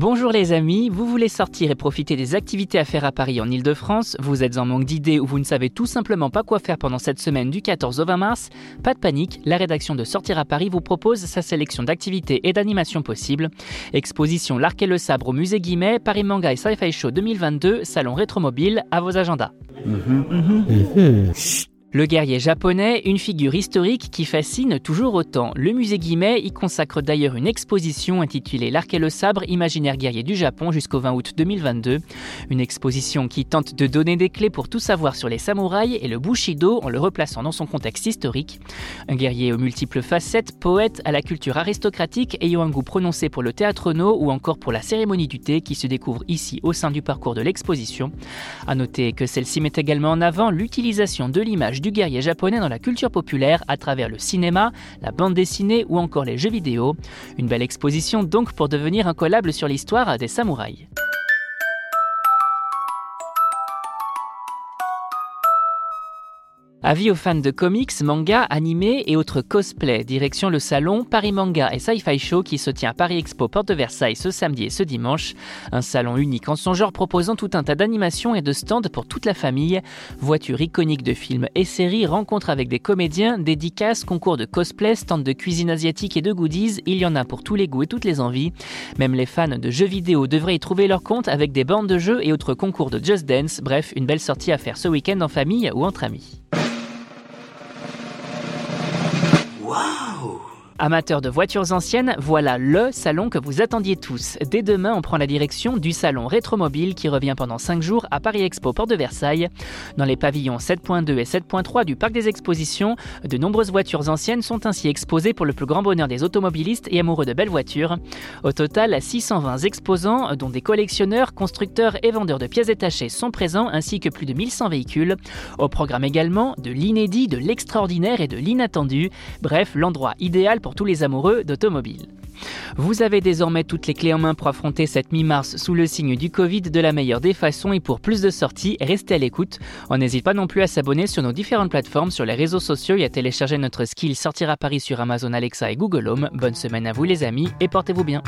Bonjour les amis, vous voulez sortir et profiter des activités à faire à Paris en Ile-de-France? Vous êtes en manque d'idées ou vous ne savez tout simplement pas quoi faire pendant cette semaine du 14 au 20 mars? Pas de panique, la rédaction de Sortir à Paris vous propose sa sélection d'activités et d'animations possibles. Exposition L'Arc et le Sabre au musée Guimet, Paris Manga et Sci-Fi Show 2022, Salon Rétromobile, à vos agendas. Le guerrier japonais, une figure historique qui fascine toujours autant. Le musée Guimet y consacre d'ailleurs une exposition intitulée L'arc et le sabre, imaginaire guerrier du Japon jusqu'au 20 août 2022. Une exposition qui tente de donner des clés pour tout savoir sur les samouraïs et le bushido en le replaçant dans son contexte historique. Un guerrier aux multiples facettes, poète à la culture aristocratique, ayant un goût prononcé pour le théâtre no ou encore pour la cérémonie du thé qui se découvre ici au sein du parcours de l'exposition. À noter que celle-ci met également en avant l'utilisation de l'image du guerrier japonais dans la culture populaire à travers le cinéma, la bande dessinée ou encore les jeux vidéo. Une belle exposition donc pour devenir incollable sur l'histoire des samouraïs. Avis aux fans de comics, manga, animés et autres cosplays. Direction le salon Paris Manga et Sci-Fi Show qui se tient à Paris Expo Porte de Versailles ce samedi et ce dimanche. Un salon unique en son genre proposant tout un tas d'animations et de stands pour toute la famille. Voitures iconiques de films et séries, rencontres avec des comédiens, dédicaces, concours de cosplay, stands de cuisine asiatique et de goodies. Il y en a pour tous les goûts et toutes les envies. Même les fans de jeux vidéo devraient y trouver leur compte avec des bandes de jeux et autres concours de Just Dance. Bref, une belle sortie à faire ce week-end en famille ou entre amis. Amateurs de voitures anciennes, voilà le salon que vous attendiez tous. Dès demain, on prend la direction du salon Rétromobile qui revient pendant 5 jours à Paris Expo Port de Versailles. Dans les pavillons 7.2 et 7.3 du parc des expositions, de nombreuses voitures anciennes sont ainsi exposées pour le plus grand bonheur des automobilistes et amoureux de belles voitures. Au total, 620 exposants, dont des collectionneurs, constructeurs et vendeurs de pièces détachées sont présents, ainsi que plus de 1100 véhicules. Au programme également de l'inédit, de l'extraordinaire et de l'inattendu. Bref, l'endroit idéal tous les amoureux d'automobile. Vous avez désormais toutes les clés en main pour affronter cette mi-mars sous le signe du Covid de la meilleure des façons et pour plus de sorties, restez à l'écoute. On n'hésite pas non plus à s'abonner sur nos différentes plateformes, sur les réseaux sociaux et à télécharger notre skill Sortir à Paris sur Amazon Alexa et Google Home. Bonne semaine à vous les amis et portez-vous bien.